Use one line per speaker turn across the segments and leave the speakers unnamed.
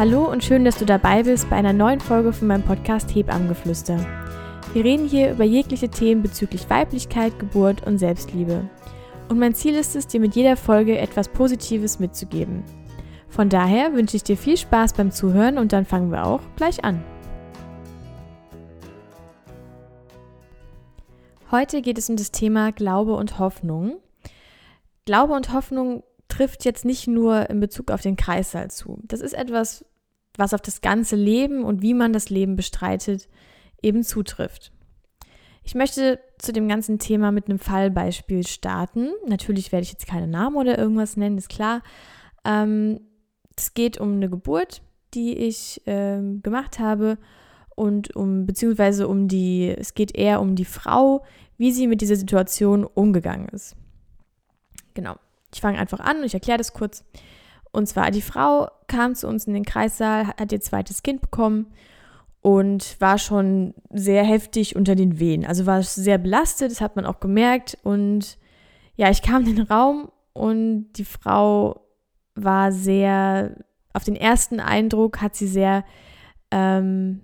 Hallo und schön, dass du dabei bist bei einer neuen Folge von meinem Podcast Hebammengeflüster. Wir reden hier über jegliche Themen bezüglich Weiblichkeit, Geburt und Selbstliebe. Und mein Ziel ist es, dir mit jeder Folge etwas Positives mitzugeben. Von daher wünsche ich dir viel Spaß beim Zuhören und dann fangen wir auch gleich an. Heute geht es um das Thema Glaube und Hoffnung. Glaube und Hoffnung trifft jetzt nicht nur in Bezug auf den Kreissaal zu. Das ist etwas, was auf das ganze Leben und wie man das Leben bestreitet, eben zutrifft. Ich möchte zu dem ganzen Thema mit einem Fallbeispiel starten. Natürlich werde ich jetzt keine Namen oder irgendwas nennen, ist klar. Ähm, es geht um eine Geburt, die ich ähm, gemacht habe und um, beziehungsweise um die, es geht eher um die Frau, wie sie mit dieser Situation umgegangen ist. Genau. Ich fange einfach an und ich erkläre das kurz. Und zwar, die Frau kam zu uns in den Kreissaal, hat ihr zweites Kind bekommen und war schon sehr heftig unter den Wehen. Also war sehr belastet, das hat man auch gemerkt. Und ja, ich kam in den Raum und die Frau war sehr, auf den ersten Eindruck hat sie sehr, ähm,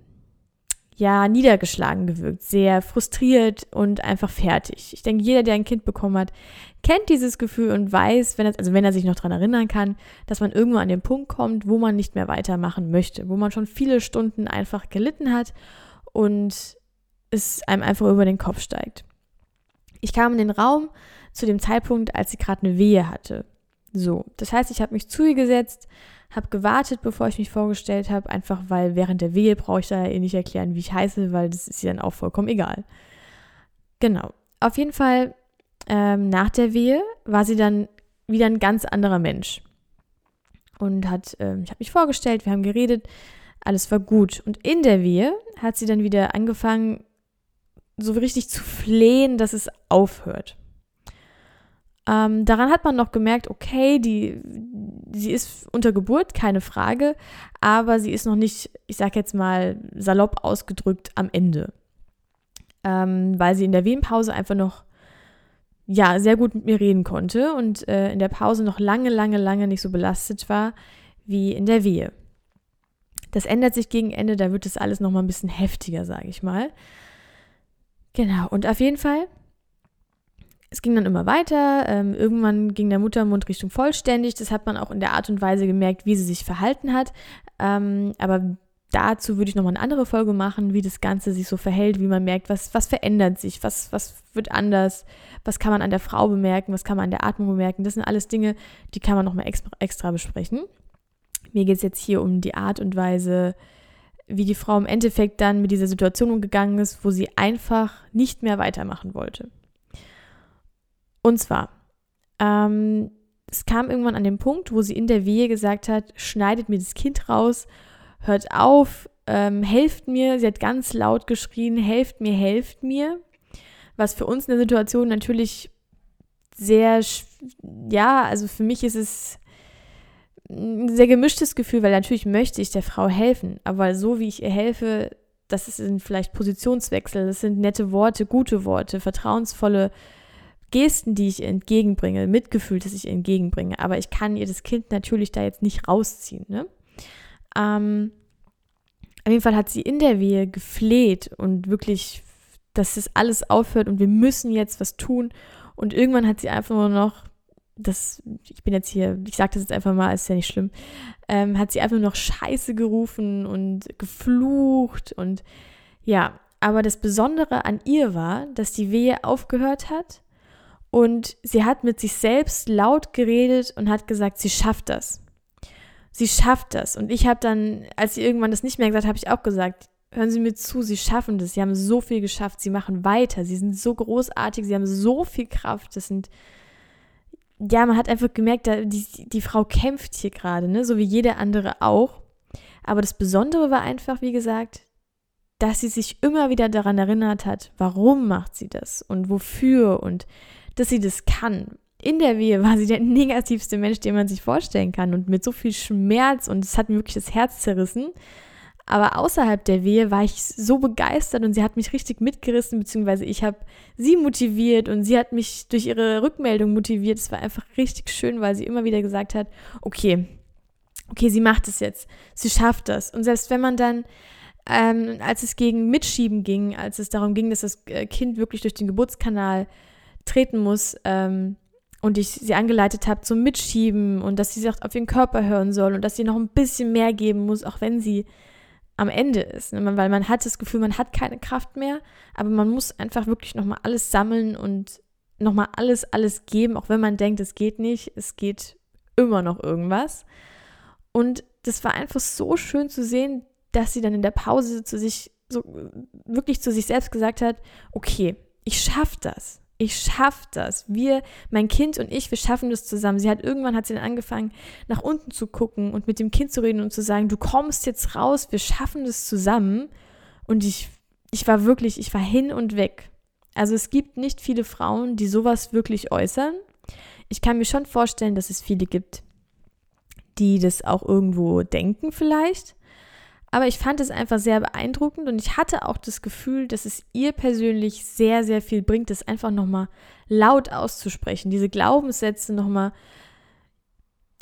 ja, niedergeschlagen gewirkt, sehr frustriert und einfach fertig. Ich denke, jeder, der ein Kind bekommen hat, kennt dieses Gefühl und weiß, wenn er, also wenn er sich noch daran erinnern kann, dass man irgendwo an den Punkt kommt, wo man nicht mehr weitermachen möchte, wo man schon viele Stunden einfach gelitten hat und es einem einfach über den Kopf steigt. Ich kam in den Raum zu dem Zeitpunkt, als sie gerade eine Wehe hatte. So, das heißt, ich habe mich zu ihr gesetzt, habe gewartet, bevor ich mich vorgestellt habe, einfach weil während der Wehe brauche ich da eh nicht erklären, wie ich heiße, weil das ist ihr dann auch vollkommen egal. Genau. Auf jeden Fall, ähm, nach der Wehe war sie dann wieder ein ganz anderer Mensch. Und hat, ähm, ich habe mich vorgestellt, wir haben geredet, alles war gut. Und in der Wehe hat sie dann wieder angefangen, so richtig zu flehen, dass es aufhört. Ähm, daran hat man noch gemerkt, okay, die, sie ist unter Geburt, keine Frage, aber sie ist noch nicht, ich sag jetzt mal salopp ausgedrückt, am Ende. Ähm, weil sie in der Wehenpause einfach noch, ja, sehr gut mit mir reden konnte und äh, in der Pause noch lange, lange, lange nicht so belastet war wie in der Wehe. Das ändert sich gegen Ende, da wird das alles nochmal ein bisschen heftiger, sage ich mal. Genau, und auf jeden Fall es ging dann immer weiter. Ähm, irgendwann ging der Muttermund Richtung vollständig. Das hat man auch in der Art und Weise gemerkt, wie sie sich verhalten hat. Ähm, aber dazu würde ich nochmal eine andere Folge machen, wie das Ganze sich so verhält, wie man merkt, was, was verändert sich, was, was wird anders, was kann man an der Frau bemerken, was kann man an der Atmung bemerken. Das sind alles Dinge, die kann man nochmal extra, extra besprechen. Mir geht es jetzt hier um die Art und Weise, wie die Frau im Endeffekt dann mit dieser Situation umgegangen ist, wo sie einfach nicht mehr weitermachen wollte. Und zwar, ähm, es kam irgendwann an den Punkt, wo sie in der Wehe gesagt hat, schneidet mir das Kind raus, hört auf, ähm, helft mir. Sie hat ganz laut geschrien, helft mir, helft mir. Was für uns in der Situation natürlich sehr, ja, also für mich ist es ein sehr gemischtes Gefühl, weil natürlich möchte ich der Frau helfen, aber so wie ich ihr helfe, das sind vielleicht Positionswechsel, das sind nette Worte, gute Worte, vertrauensvolle Gesten, die ich entgegenbringe, Mitgefühl, das ich entgegenbringe. Aber ich kann ihr das Kind natürlich da jetzt nicht rausziehen. Ne? Ähm, auf jeden Fall hat sie in der Wehe gefleht und wirklich, dass das alles aufhört und wir müssen jetzt was tun. Und irgendwann hat sie einfach nur noch, das, ich bin jetzt hier, ich sage das jetzt einfach mal, ist ja nicht schlimm, ähm, hat sie einfach nur noch Scheiße gerufen und geflucht und ja, aber das Besondere an ihr war, dass die Wehe aufgehört hat und sie hat mit sich selbst laut geredet und hat gesagt, sie schafft das. Sie schafft das. Und ich habe dann, als sie irgendwann das nicht mehr gesagt hat, habe ich auch gesagt, hören Sie mir zu, Sie schaffen das. Sie haben so viel geschafft. Sie machen weiter. Sie sind so großartig. Sie haben so viel Kraft. Das sind, ja, man hat einfach gemerkt, die, die Frau kämpft hier gerade, ne? so wie jeder andere auch. Aber das Besondere war einfach, wie gesagt, dass sie sich immer wieder daran erinnert hat, warum macht sie das und wofür und dass sie das kann. In der Wehe war sie der negativste Mensch, den man sich vorstellen kann und mit so viel Schmerz und es hat mir wirklich das Herz zerrissen. Aber außerhalb der Wehe war ich so begeistert und sie hat mich richtig mitgerissen, beziehungsweise ich habe sie motiviert und sie hat mich durch ihre Rückmeldung motiviert. Es war einfach richtig schön, weil sie immer wieder gesagt hat, okay, okay, sie macht es jetzt, sie schafft das. Und selbst wenn man dann, ähm, als es gegen Mitschieben ging, als es darum ging, dass das äh, Kind wirklich durch den Geburtskanal treten muss, ähm, und ich sie angeleitet habe zum Mitschieben und dass sie sich auf ihren Körper hören soll und dass sie noch ein bisschen mehr geben muss, auch wenn sie am Ende ist. Ne? Weil man hat das Gefühl, man hat keine Kraft mehr, aber man muss einfach wirklich nochmal alles sammeln und nochmal alles, alles geben, auch wenn man denkt, es geht nicht, es geht immer noch irgendwas. Und das war einfach so schön zu sehen, dass sie dann in der Pause zu sich, so wirklich zu sich selbst gesagt hat, okay, ich schaffe das. Ich schaffe das. Wir, mein Kind und ich, wir schaffen das zusammen. Sie hat irgendwann hat sie dann angefangen, nach unten zu gucken und mit dem Kind zu reden und zu sagen, du kommst jetzt raus, wir schaffen das zusammen. Und ich, ich war wirklich, ich war hin und weg. Also es gibt nicht viele Frauen, die sowas wirklich äußern. Ich kann mir schon vorstellen, dass es viele gibt, die das auch irgendwo denken vielleicht. Aber ich fand es einfach sehr beeindruckend und ich hatte auch das Gefühl, dass es ihr persönlich sehr, sehr viel bringt, das einfach nochmal laut auszusprechen, diese Glaubenssätze nochmal,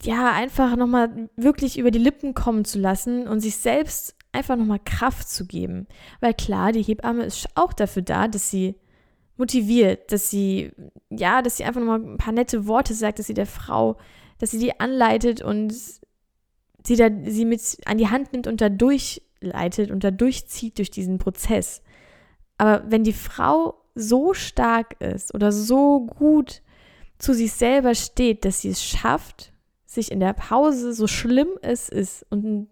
ja, einfach nochmal wirklich über die Lippen kommen zu lassen und sich selbst einfach nochmal Kraft zu geben. Weil klar, die Hebamme ist auch dafür da, dass sie motiviert, dass sie, ja, dass sie einfach nochmal ein paar nette Worte sagt, dass sie der Frau dass sie die anleitet und sie, da, sie mit an die Hand nimmt und da durchleitet und da durchzieht durch diesen Prozess. Aber wenn die Frau so stark ist oder so gut zu sich selber steht, dass sie es schafft, sich in der Pause, so schlimm es ist und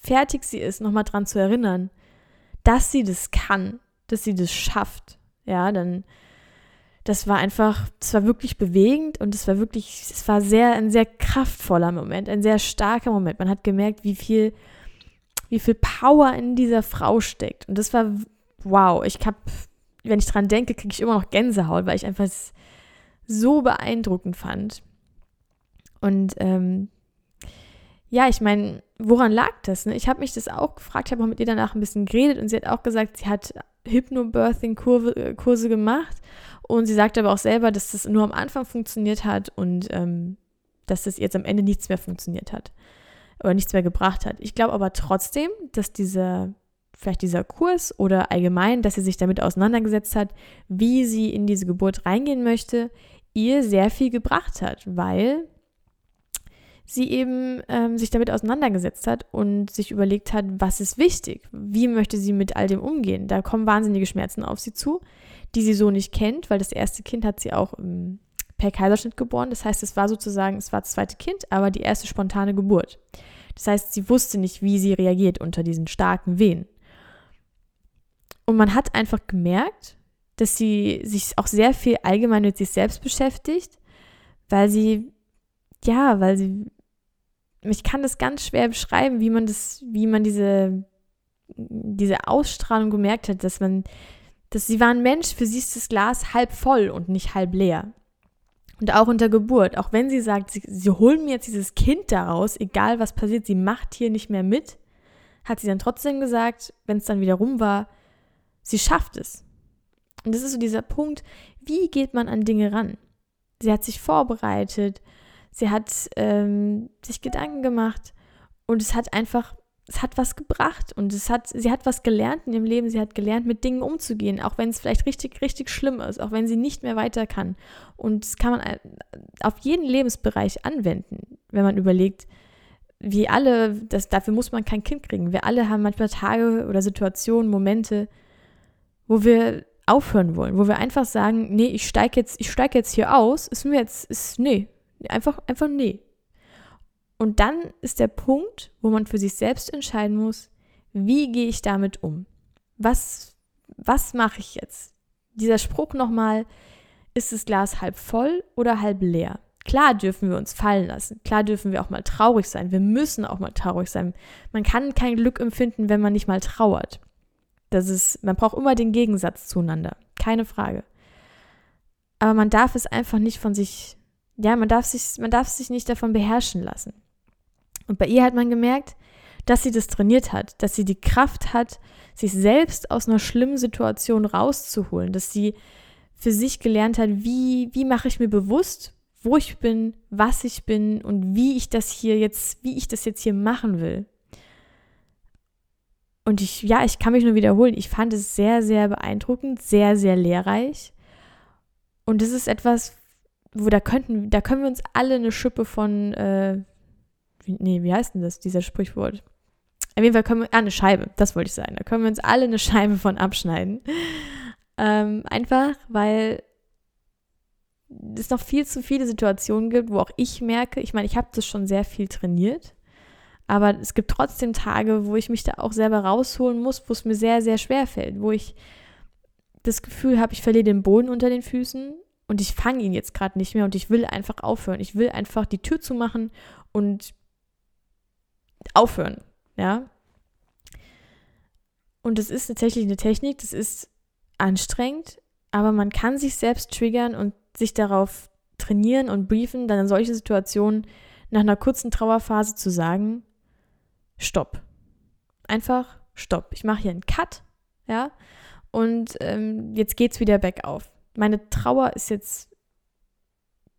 fertig sie ist, nochmal dran zu erinnern, dass sie das kann, dass sie das schafft, ja, dann das war einfach, das war wirklich bewegend und es war wirklich, es war sehr, ein sehr kraftvoller Moment, ein sehr starker Moment. Man hat gemerkt, wie viel, wie viel Power in dieser Frau steckt. Und das war, wow, ich habe, wenn ich dran denke, kriege ich immer noch Gänsehaut, weil ich einfach so beeindruckend fand. Und ähm, ja, ich meine, woran lag das? Ne? Ich habe mich das auch gefragt, ich habe auch mit ihr danach ein bisschen geredet und sie hat auch gesagt, sie hat Hypnobirthing-Kurse gemacht und sie sagt aber auch selber, dass das nur am Anfang funktioniert hat und ähm, dass das jetzt am Ende nichts mehr funktioniert hat oder nichts mehr gebracht hat. Ich glaube aber trotzdem, dass dieser, vielleicht dieser Kurs oder allgemein, dass sie sich damit auseinandergesetzt hat, wie sie in diese Geburt reingehen möchte, ihr sehr viel gebracht hat, weil sie eben ähm, sich damit auseinandergesetzt hat und sich überlegt hat, was ist wichtig, wie möchte sie mit all dem umgehen. Da kommen wahnsinnige Schmerzen auf sie zu die sie so nicht kennt, weil das erste Kind hat sie auch ähm, per Kaiserschnitt geboren. Das heißt, es war sozusagen, es war das zweite Kind, aber die erste spontane Geburt. Das heißt, sie wusste nicht, wie sie reagiert unter diesen starken Wehen. Und man hat einfach gemerkt, dass sie sich auch sehr viel allgemein mit sich selbst beschäftigt, weil sie, ja, weil sie, ich kann das ganz schwer beschreiben, wie man das, wie man diese, diese Ausstrahlung gemerkt hat, dass man dass sie war ein Mensch, für sie ist das Glas halb voll und nicht halb leer. Und auch unter Geburt, auch wenn sie sagt, sie, sie holen mir jetzt dieses Kind daraus, egal was passiert, sie macht hier nicht mehr mit, hat sie dann trotzdem gesagt, wenn es dann wieder rum war, sie schafft es. Und das ist so dieser Punkt, wie geht man an Dinge ran? Sie hat sich vorbereitet, sie hat ähm, sich Gedanken gemacht und es hat einfach es hat was gebracht und es hat, sie hat was gelernt in ihrem Leben. Sie hat gelernt, mit Dingen umzugehen, auch wenn es vielleicht richtig, richtig schlimm ist, auch wenn sie nicht mehr weiter kann. Und das kann man äh, auf jeden Lebensbereich anwenden, wenn man überlegt, wie alle, das, dafür muss man kein Kind kriegen. Wir alle haben manchmal Tage oder Situationen, Momente, wo wir aufhören wollen, wo wir einfach sagen, nee, ich steige jetzt, ich steige jetzt hier aus, ist mir jetzt, ist, nee, einfach, einfach nee. Und dann ist der Punkt, wo man für sich selbst entscheiden muss, wie gehe ich damit um? Was, was mache ich jetzt? Dieser Spruch nochmal, ist das Glas halb voll oder halb leer? Klar dürfen wir uns fallen lassen. Klar dürfen wir auch mal traurig sein. Wir müssen auch mal traurig sein. Man kann kein Glück empfinden, wenn man nicht mal trauert. Das ist, man braucht immer den Gegensatz zueinander. Keine Frage. Aber man darf es einfach nicht von sich, ja, man darf sich, man darf sich nicht davon beherrschen lassen. Und bei ihr hat man gemerkt, dass sie das trainiert hat, dass sie die Kraft hat, sich selbst aus einer schlimmen Situation rauszuholen, dass sie für sich gelernt hat, wie, wie mache ich mir bewusst, wo ich bin, was ich bin und wie ich das hier jetzt, wie ich das jetzt hier machen will. Und ich, ja, ich kann mich nur wiederholen. Ich fand es sehr, sehr beeindruckend, sehr, sehr lehrreich. Und das ist etwas, wo da könnten, da können wir uns alle eine Schippe von, äh, nee, wie heißt denn das, dieser Sprichwort? Auf jeden Fall können wir, ah, eine Scheibe, das wollte ich sagen. Da können wir uns alle eine Scheibe von abschneiden. Ähm, einfach, weil es noch viel zu viele Situationen gibt, wo auch ich merke, ich meine, ich habe das schon sehr viel trainiert, aber es gibt trotzdem Tage, wo ich mich da auch selber rausholen muss, wo es mir sehr, sehr schwer fällt, wo ich das Gefühl habe, ich verliere den Boden unter den Füßen und ich fange ihn jetzt gerade nicht mehr und ich will einfach aufhören. Ich will einfach die Tür zumachen und aufhören, ja. Und das ist tatsächlich eine Technik, das ist anstrengend, aber man kann sich selbst triggern und sich darauf trainieren und briefen, dann in solchen Situationen nach einer kurzen Trauerphase zu sagen, Stopp. Einfach Stopp. Ich mache hier einen Cut, ja, und ähm, jetzt geht's wieder bergauf. Meine Trauer ist jetzt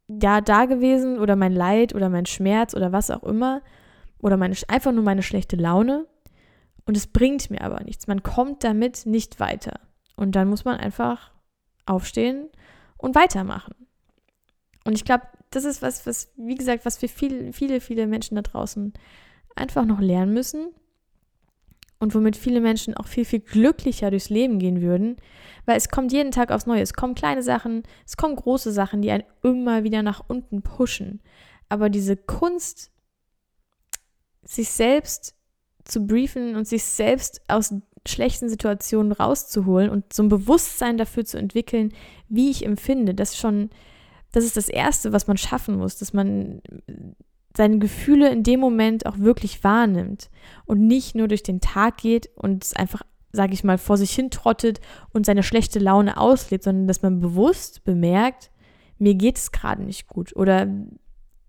ja da gewesen oder mein Leid oder mein Schmerz oder was auch immer oder meine, einfach nur meine schlechte Laune und es bringt mir aber nichts. Man kommt damit nicht weiter und dann muss man einfach aufstehen und weitermachen. Und ich glaube, das ist was, was, wie gesagt, was wir viel, viele, viele Menschen da draußen einfach noch lernen müssen und womit viele Menschen auch viel, viel glücklicher durchs Leben gehen würden, weil es kommt jeden Tag aufs Neue. Es kommen kleine Sachen, es kommen große Sachen, die einen immer wieder nach unten pushen. Aber diese Kunst, sich selbst zu briefen und sich selbst aus schlechten Situationen rauszuholen und so ein Bewusstsein dafür zu entwickeln, wie ich empfinde, das schon, das ist das Erste, was man schaffen muss, dass man seine Gefühle in dem Moment auch wirklich wahrnimmt und nicht nur durch den Tag geht und es einfach, sage ich mal, vor sich hin trottet und seine schlechte Laune auslebt, sondern dass man bewusst bemerkt, mir geht es gerade nicht gut oder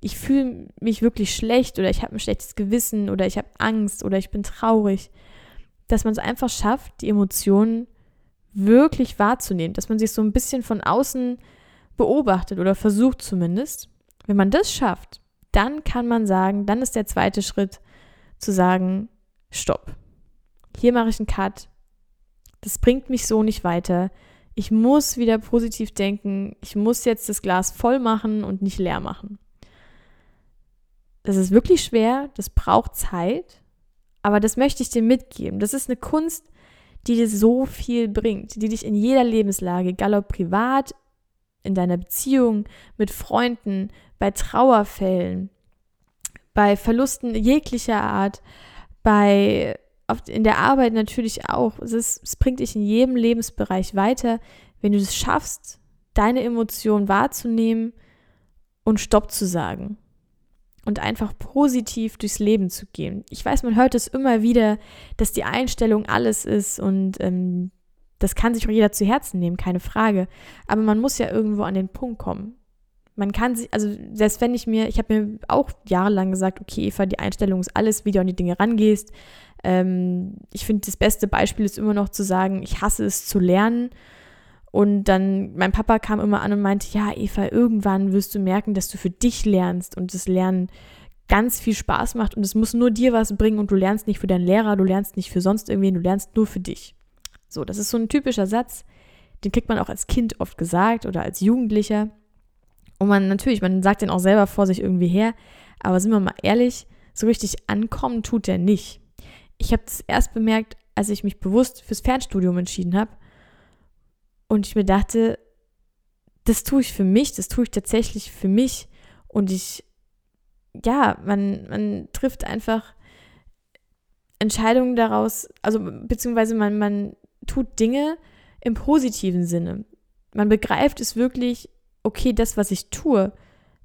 ich fühle mich wirklich schlecht oder ich habe ein schlechtes Gewissen oder ich habe Angst oder ich bin traurig dass man es einfach schafft, die Emotionen wirklich wahrzunehmen, dass man sich so ein bisschen von außen beobachtet oder versucht zumindest. Wenn man das schafft, dann kann man sagen, dann ist der zweite Schritt zu sagen, stopp. Hier mache ich einen Cut. Das bringt mich so nicht weiter. Ich muss wieder positiv denken. Ich muss jetzt das Glas voll machen und nicht leer machen. Das ist wirklich schwer. Das braucht Zeit. Aber das möchte ich dir mitgeben. Das ist eine Kunst, die dir so viel bringt, die dich in jeder Lebenslage, egal ob privat, in deiner Beziehung, mit Freunden, bei Trauerfällen, bei Verlusten jeglicher Art, bei in der Arbeit natürlich auch. Es, ist, es bringt dich in jedem Lebensbereich weiter, wenn du es schaffst, deine Emotionen wahrzunehmen und Stopp zu sagen und einfach positiv durchs Leben zu gehen. Ich weiß, man hört es immer wieder, dass die Einstellung alles ist und ähm, das kann sich auch jeder zu Herzen nehmen, keine Frage. Aber man muss ja irgendwo an den Punkt kommen. Man kann sich, also selbst wenn ich mir, ich habe mir auch jahrelang gesagt, okay, Eva, die Einstellung ist alles, wie du an die Dinge rangehst. Ähm, ich finde, das beste Beispiel ist immer noch zu sagen, ich hasse es zu lernen und dann, mein Papa kam immer an und meinte, ja, Eva, irgendwann wirst du merken, dass du für dich lernst und das Lernen ganz viel Spaß macht und es muss nur dir was bringen und du lernst nicht für deinen Lehrer, du lernst nicht für sonst irgendwen, du lernst nur für dich. So, das ist so ein typischer Satz, den kriegt man auch als Kind oft gesagt oder als Jugendlicher. Und man natürlich, man sagt den auch selber vor sich irgendwie her, aber sind wir mal ehrlich, so richtig ankommen tut der nicht. Ich habe das erst bemerkt, als ich mich bewusst fürs Fernstudium entschieden habe und ich mir dachte, das tue ich für mich, das tue ich tatsächlich für mich. Und ich, ja, man, man trifft einfach Entscheidungen daraus, also beziehungsweise man, man tut Dinge im positiven Sinne. Man begreift es wirklich, okay, das, was ich tue,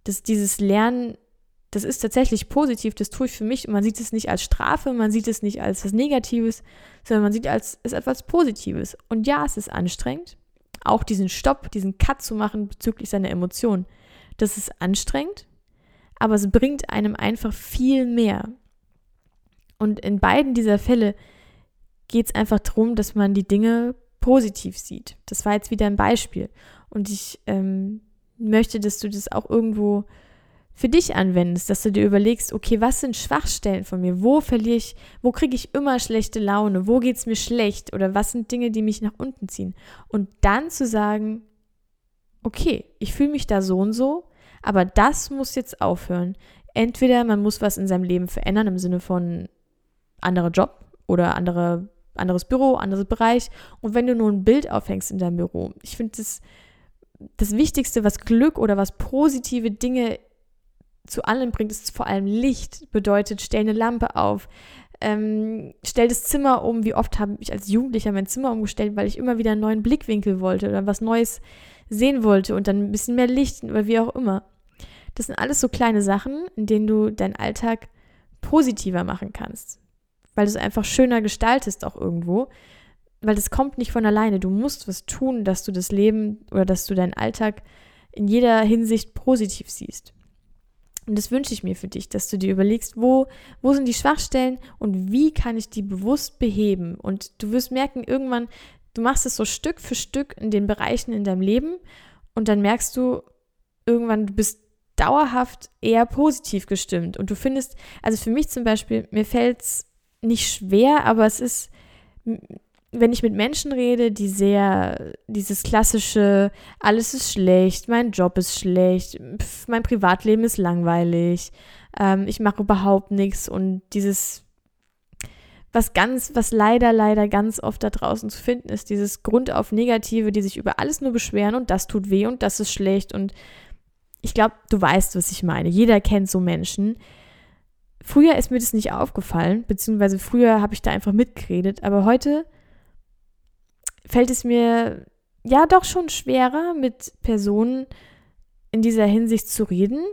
dass dieses Lernen, das ist tatsächlich positiv, das tue ich für mich und man sieht es nicht als Strafe, man sieht es nicht als was Negatives, sondern man sieht es als etwas Positives. Und ja, es ist anstrengend, auch diesen Stopp, diesen Cut zu machen bezüglich seiner Emotionen. Das ist anstrengend, aber es bringt einem einfach viel mehr. Und in beiden dieser Fälle geht es einfach darum, dass man die Dinge positiv sieht. Das war jetzt wieder ein Beispiel. Und ich, ähm, möchte, dass du das auch irgendwo für dich anwendest, dass du dir überlegst, okay, was sind Schwachstellen von mir? Wo verliere ich, wo kriege ich immer schlechte Laune? Wo geht es mir schlecht? Oder was sind Dinge, die mich nach unten ziehen? Und dann zu sagen, okay, ich fühle mich da so und so, aber das muss jetzt aufhören. Entweder man muss was in seinem Leben verändern im Sinne von anderer Job oder andere, anderes Büro, anderes Bereich. Und wenn du nur ein Bild aufhängst in deinem Büro, ich finde das, das Wichtigste, was Glück oder was positive Dinge zu allem bringt, ist vor allem Licht. Bedeutet, stell eine Lampe auf, ähm, stell das Zimmer um. Wie oft habe ich als Jugendlicher mein Zimmer umgestellt, weil ich immer wieder einen neuen Blickwinkel wollte oder was Neues sehen wollte und dann ein bisschen mehr Licht oder wie auch immer. Das sind alles so kleine Sachen, in denen du deinen Alltag positiver machen kannst, weil du es einfach schöner gestaltest auch irgendwo, weil das kommt nicht von alleine. Du musst was tun, dass du das Leben oder dass du deinen Alltag in jeder Hinsicht positiv siehst. Und das wünsche ich mir für dich, dass du dir überlegst, wo, wo sind die Schwachstellen und wie kann ich die bewusst beheben. Und du wirst merken, irgendwann, du machst es so Stück für Stück in den Bereichen in deinem Leben und dann merkst du irgendwann, du bist dauerhaft eher positiv gestimmt. Und du findest, also für mich zum Beispiel, mir fällt es nicht schwer, aber es ist wenn ich mit Menschen rede, die sehr dieses klassische, alles ist schlecht, mein Job ist schlecht, pf, mein Privatleben ist langweilig, ähm, ich mache überhaupt nichts und dieses, was ganz, was leider, leider ganz oft da draußen zu finden ist, dieses Grund auf Negative, die sich über alles nur beschweren und das tut weh und das ist schlecht und ich glaube, du weißt, was ich meine. Jeder kennt so Menschen. Früher ist mir das nicht aufgefallen, beziehungsweise früher habe ich da einfach mitgeredet, aber heute fällt es mir ja doch schon schwerer, mit Personen in dieser Hinsicht zu reden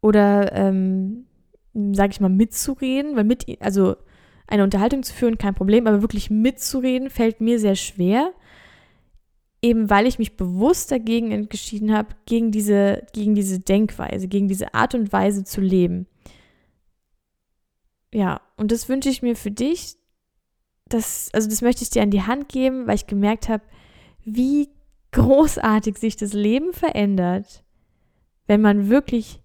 oder, ähm, sage ich mal, mitzureden, weil mit, also eine Unterhaltung zu führen, kein Problem, aber wirklich mitzureden fällt mir sehr schwer, eben weil ich mich bewusst dagegen entschieden habe, gegen diese, gegen diese Denkweise, gegen diese Art und Weise zu leben. Ja, und das wünsche ich mir für dich, das, also das möchte ich dir an die Hand geben, weil ich gemerkt habe, wie großartig sich das Leben verändert, wenn man wirklich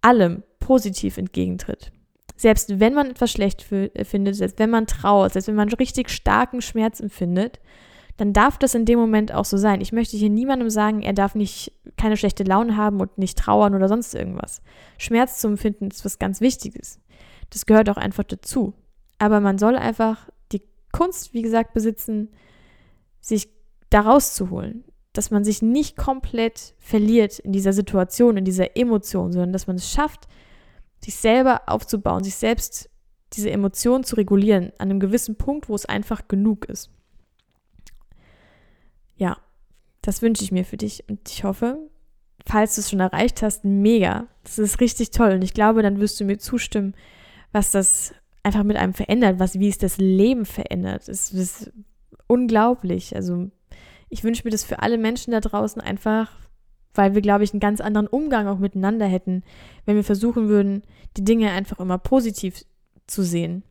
allem positiv entgegentritt. Selbst wenn man etwas schlecht äh, findet, selbst wenn man trauert, selbst wenn man richtig starken Schmerz empfindet, dann darf das in dem Moment auch so sein. Ich möchte hier niemandem sagen, er darf nicht keine schlechte Laune haben und nicht trauern oder sonst irgendwas. Schmerz zu empfinden ist was ganz Wichtiges. Das gehört auch einfach dazu. Aber man soll einfach Kunst, wie gesagt, besitzen, sich da rauszuholen. Dass man sich nicht komplett verliert in dieser Situation, in dieser Emotion, sondern dass man es schafft, sich selber aufzubauen, sich selbst diese Emotion zu regulieren, an einem gewissen Punkt, wo es einfach genug ist. Ja, das wünsche ich mir für dich und ich hoffe, falls du es schon erreicht hast, mega. Das ist richtig toll und ich glaube, dann wirst du mir zustimmen, was das einfach mit einem verändert, was, wie es das Leben verändert. Es ist unglaublich. Also ich wünsche mir das für alle Menschen da draußen einfach, weil wir, glaube ich, einen ganz anderen Umgang auch miteinander hätten, wenn wir versuchen würden, die Dinge einfach immer positiv zu sehen.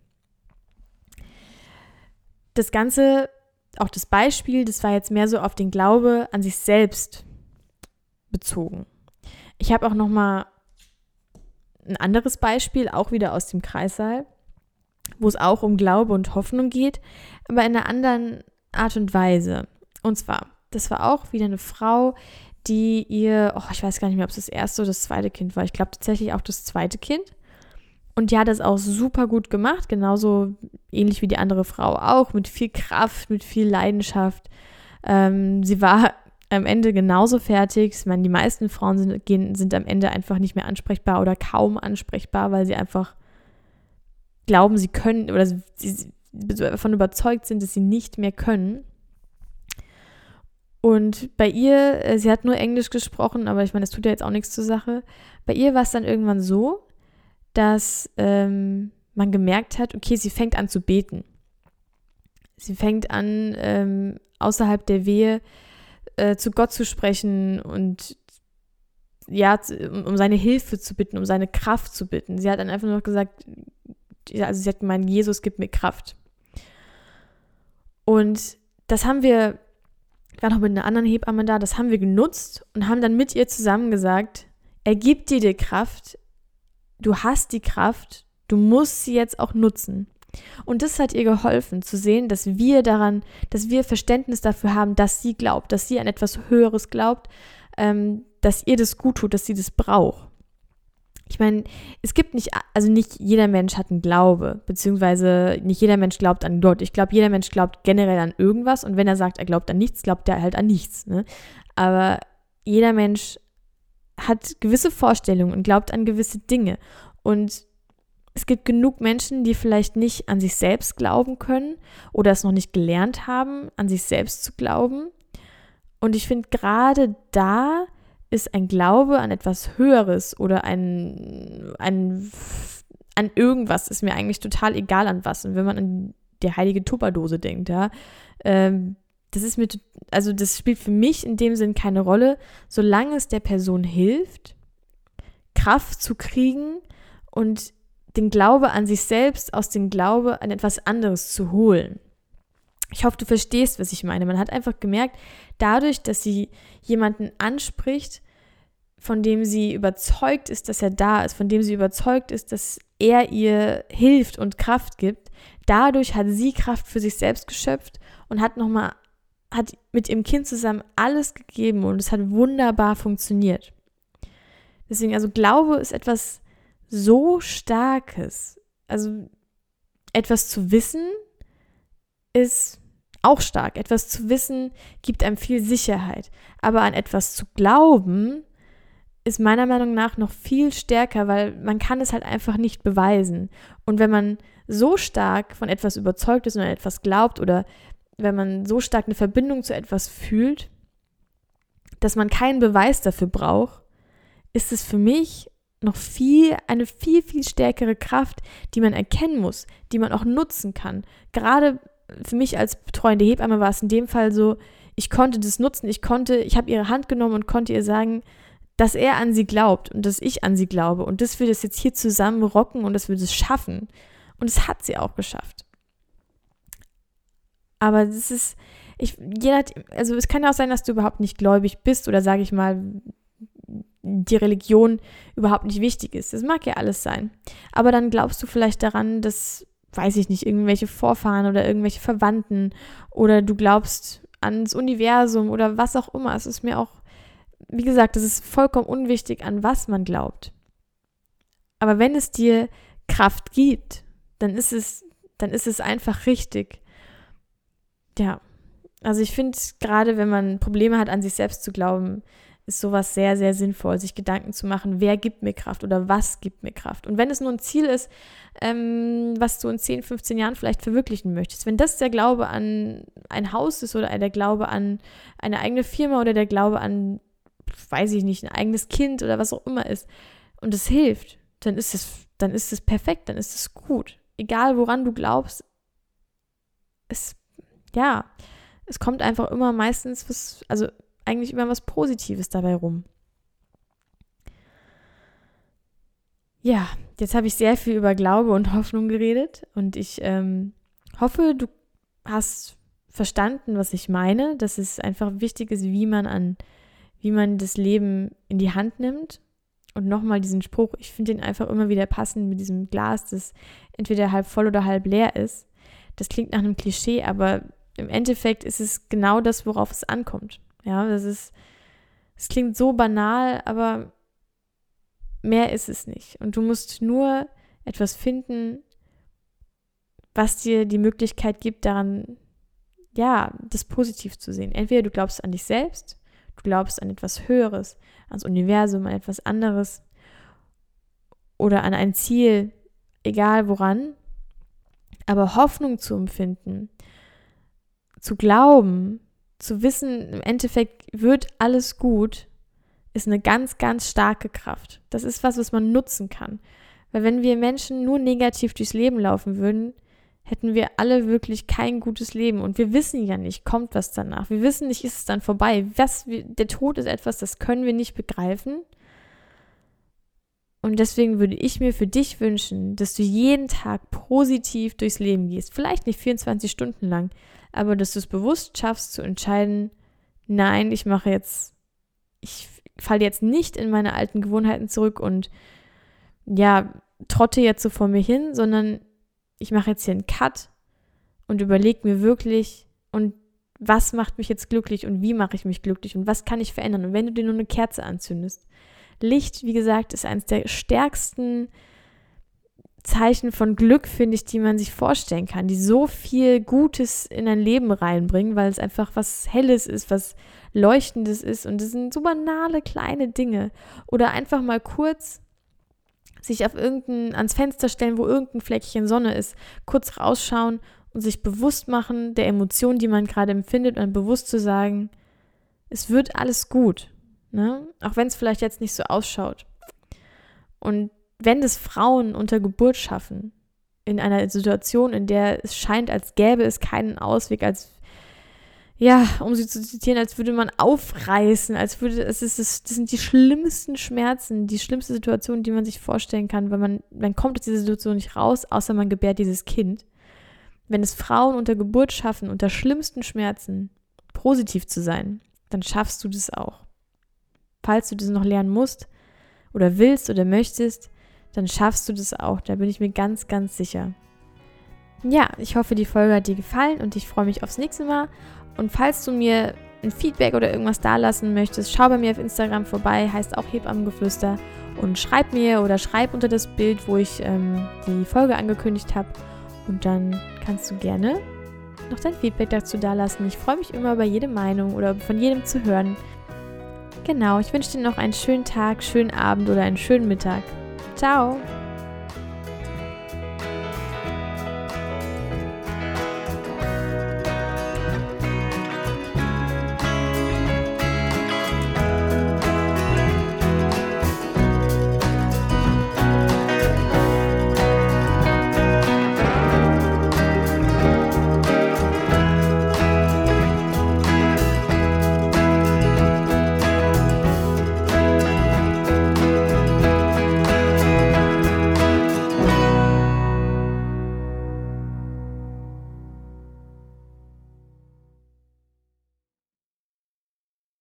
Das Ganze, auch das Beispiel, das war jetzt mehr so auf den Glaube an sich selbst bezogen. Ich habe auch noch mal ein anderes Beispiel, auch wieder aus dem Kreissaal wo es auch um Glaube und Hoffnung geht, aber in einer anderen Art und Weise. Und zwar, das war auch wieder eine Frau, die ihr, oh, ich weiß gar nicht mehr, ob es das erste oder das zweite Kind war. Ich glaube tatsächlich auch das zweite Kind. Und die hat das auch super gut gemacht, genauso ähnlich wie die andere Frau auch, mit viel Kraft, mit viel Leidenschaft. Ähm, sie war am Ende genauso fertig. Ich meine, die meisten Frauen sind, sind am Ende einfach nicht mehr ansprechbar oder kaum ansprechbar, weil sie einfach glauben, sie können oder sie davon überzeugt sind, dass sie nicht mehr können. Und bei ihr, äh, sie hat nur Englisch gesprochen, aber ich meine, das tut ja jetzt auch nichts zur Sache. Bei ihr war es dann irgendwann so, dass ähm, man gemerkt hat, okay, sie fängt an zu beten. Sie fängt an, ähm, außerhalb der Wehe äh, zu Gott zu sprechen und ja, um seine Hilfe zu bitten, um seine Kraft zu bitten. Sie hat dann einfach nur gesagt, also sie hat gemeint, Jesus gibt mir Kraft. Und das haben wir war noch mit einer anderen Hebamme da, das haben wir genutzt und haben dann mit ihr zusammen gesagt, er gibt dir die Kraft, du hast die Kraft, du musst sie jetzt auch nutzen. Und das hat ihr geholfen zu sehen, dass wir daran, dass wir Verständnis dafür haben, dass sie glaubt, dass sie an etwas Höheres glaubt, ähm, dass ihr das gut tut, dass sie das braucht. Ich meine, es gibt nicht, also nicht jeder Mensch hat einen Glaube, beziehungsweise nicht jeder Mensch glaubt an Gott. Ich glaube, jeder Mensch glaubt generell an irgendwas und wenn er sagt, er glaubt an nichts, glaubt er halt an nichts. Ne? Aber jeder Mensch hat gewisse Vorstellungen und glaubt an gewisse Dinge. Und es gibt genug Menschen, die vielleicht nicht an sich selbst glauben können oder es noch nicht gelernt haben, an sich selbst zu glauben. Und ich finde, gerade da ist ein Glaube an etwas Höheres oder ein, ein, an irgendwas, ist mir eigentlich total egal an was. Und wenn man an die heilige Tupperdose denkt, ja, ähm, das ist mir, also das spielt für mich in dem Sinn keine Rolle, solange es der Person hilft, Kraft zu kriegen und den Glaube an sich selbst aus dem Glaube an etwas anderes zu holen. Ich hoffe, du verstehst, was ich meine. Man hat einfach gemerkt, dadurch, dass sie jemanden anspricht, von dem sie überzeugt ist, dass er da ist, von dem sie überzeugt ist, dass er ihr hilft und Kraft gibt, dadurch hat sie Kraft für sich selbst geschöpft und hat nochmal, hat mit ihrem Kind zusammen alles gegeben und es hat wunderbar funktioniert. Deswegen, also Glaube ist etwas so Starkes. Also etwas zu wissen ist auch stark. Etwas zu wissen gibt einem viel Sicherheit. Aber an etwas zu glauben ist meiner Meinung nach noch viel stärker, weil man kann es halt einfach nicht beweisen. Und wenn man so stark von etwas überzeugt ist und an etwas glaubt oder wenn man so stark eine Verbindung zu etwas fühlt, dass man keinen Beweis dafür braucht, ist es für mich noch viel, eine viel, viel stärkere Kraft, die man erkennen muss, die man auch nutzen kann. Gerade für mich als betreuende Hebamme war es in dem Fall so, ich konnte das nutzen, ich konnte, ich habe ihre Hand genommen und konnte ihr sagen, dass er an sie glaubt und dass ich an sie glaube und dass wir das jetzt hier zusammen rocken und dass wir das schaffen. Und es hat sie auch geschafft. Aber das ist, ich, je also es kann ja auch sein, dass du überhaupt nicht gläubig bist oder sage ich mal, die Religion überhaupt nicht wichtig ist. Das mag ja alles sein. Aber dann glaubst du vielleicht daran, dass, weiß ich nicht, irgendwelche Vorfahren oder irgendwelche Verwandten oder du glaubst ans Universum oder was auch immer. Es ist mir auch, wie gesagt, es ist vollkommen unwichtig, an was man glaubt. Aber wenn es dir Kraft gibt, dann ist es, dann ist es einfach richtig. Ja. Also ich finde gerade, wenn man Probleme hat, an sich selbst zu glauben, ist sowas sehr, sehr sinnvoll, sich Gedanken zu machen, wer gibt mir Kraft oder was gibt mir Kraft. Und wenn es nur ein Ziel ist, ähm, was du in 10, 15 Jahren vielleicht verwirklichen möchtest, wenn das der Glaube an ein Haus ist oder der Glaube an eine eigene Firma oder der Glaube an, weiß ich nicht, ein eigenes Kind oder was auch immer ist, und es hilft, dann ist es, dann ist es perfekt, dann ist es gut. Egal woran du glaubst, es, ja, es kommt einfach immer meistens was, also eigentlich immer was Positives dabei rum. Ja, jetzt habe ich sehr viel über Glaube und Hoffnung geredet und ich ähm, hoffe, du hast verstanden, was ich meine, dass es einfach wichtig ist, wie man an, wie man das Leben in die Hand nimmt. Und nochmal diesen Spruch, ich finde den einfach immer wieder passend mit diesem Glas, das entweder halb voll oder halb leer ist. Das klingt nach einem Klischee, aber im Endeffekt ist es genau das, worauf es ankommt. Ja, das ist, es klingt so banal, aber mehr ist es nicht. Und du musst nur etwas finden, was dir die Möglichkeit gibt, daran, ja, das positiv zu sehen. Entweder du glaubst an dich selbst, du glaubst an etwas Höheres, ans Universum, an etwas anderes oder an ein Ziel, egal woran. Aber Hoffnung zu empfinden, zu glauben, zu wissen, im Endeffekt wird alles gut, ist eine ganz, ganz starke Kraft. Das ist was, was man nutzen kann. Weil wenn wir Menschen nur negativ durchs Leben laufen würden, hätten wir alle wirklich kein gutes Leben. Und wir wissen ja nicht, kommt was danach. Wir wissen nicht, ist es dann vorbei. Was, der Tod ist etwas, das können wir nicht begreifen. Und deswegen würde ich mir für dich wünschen, dass du jeden Tag positiv durchs Leben gehst. Vielleicht nicht 24 Stunden lang, aber dass du es bewusst schaffst zu entscheiden, nein, ich mache jetzt, ich falle jetzt nicht in meine alten Gewohnheiten zurück und ja, trotte jetzt so vor mir hin, sondern ich mache jetzt hier einen Cut und überlege mir wirklich, und was macht mich jetzt glücklich und wie mache ich mich glücklich und was kann ich verändern. Und wenn du dir nur eine Kerze anzündest. Licht, wie gesagt, ist eines der stärksten Zeichen von Glück, finde ich, die man sich vorstellen kann, die so viel Gutes in ein Leben reinbringen, weil es einfach was Helles ist, was Leuchtendes ist und das sind so banale kleine Dinge. Oder einfach mal kurz sich auf irgendein, ans Fenster stellen, wo irgendein Fleckchen Sonne ist, kurz rausschauen und sich bewusst machen der Emotionen, die man gerade empfindet und bewusst zu sagen, es wird alles gut, ne? auch wenn es vielleicht jetzt nicht so ausschaut. Und wenn es Frauen unter Geburt schaffen, in einer Situation, in der es scheint, als gäbe es keinen Ausweg, als ja, um sie zu zitieren, als würde man aufreißen, als würde es ist das, sind die schlimmsten Schmerzen, die schlimmste Situation, die man sich vorstellen kann, weil man man kommt aus dieser Situation nicht raus, außer man gebärt dieses Kind. Wenn es Frauen unter Geburt schaffen, unter schlimmsten Schmerzen positiv zu sein, dann schaffst du das auch. Falls du das noch lernen musst oder willst oder möchtest, dann schaffst du das auch. Da bin ich mir ganz, ganz sicher. Ja, ich hoffe, die Folge hat dir gefallen und ich freue mich aufs nächste Mal. Und falls du mir ein Feedback oder irgendwas dalassen möchtest, schau bei mir auf Instagram vorbei, heißt auch Hebammengeflüster. Und schreib mir oder schreib unter das Bild, wo ich ähm, die Folge angekündigt habe. Und dann kannst du gerne noch dein Feedback dazu dalassen. Ich freue mich immer über jede Meinung oder von jedem zu hören. Genau, ich wünsche dir noch einen schönen Tag, schönen Abend oder einen schönen Mittag. Ciao!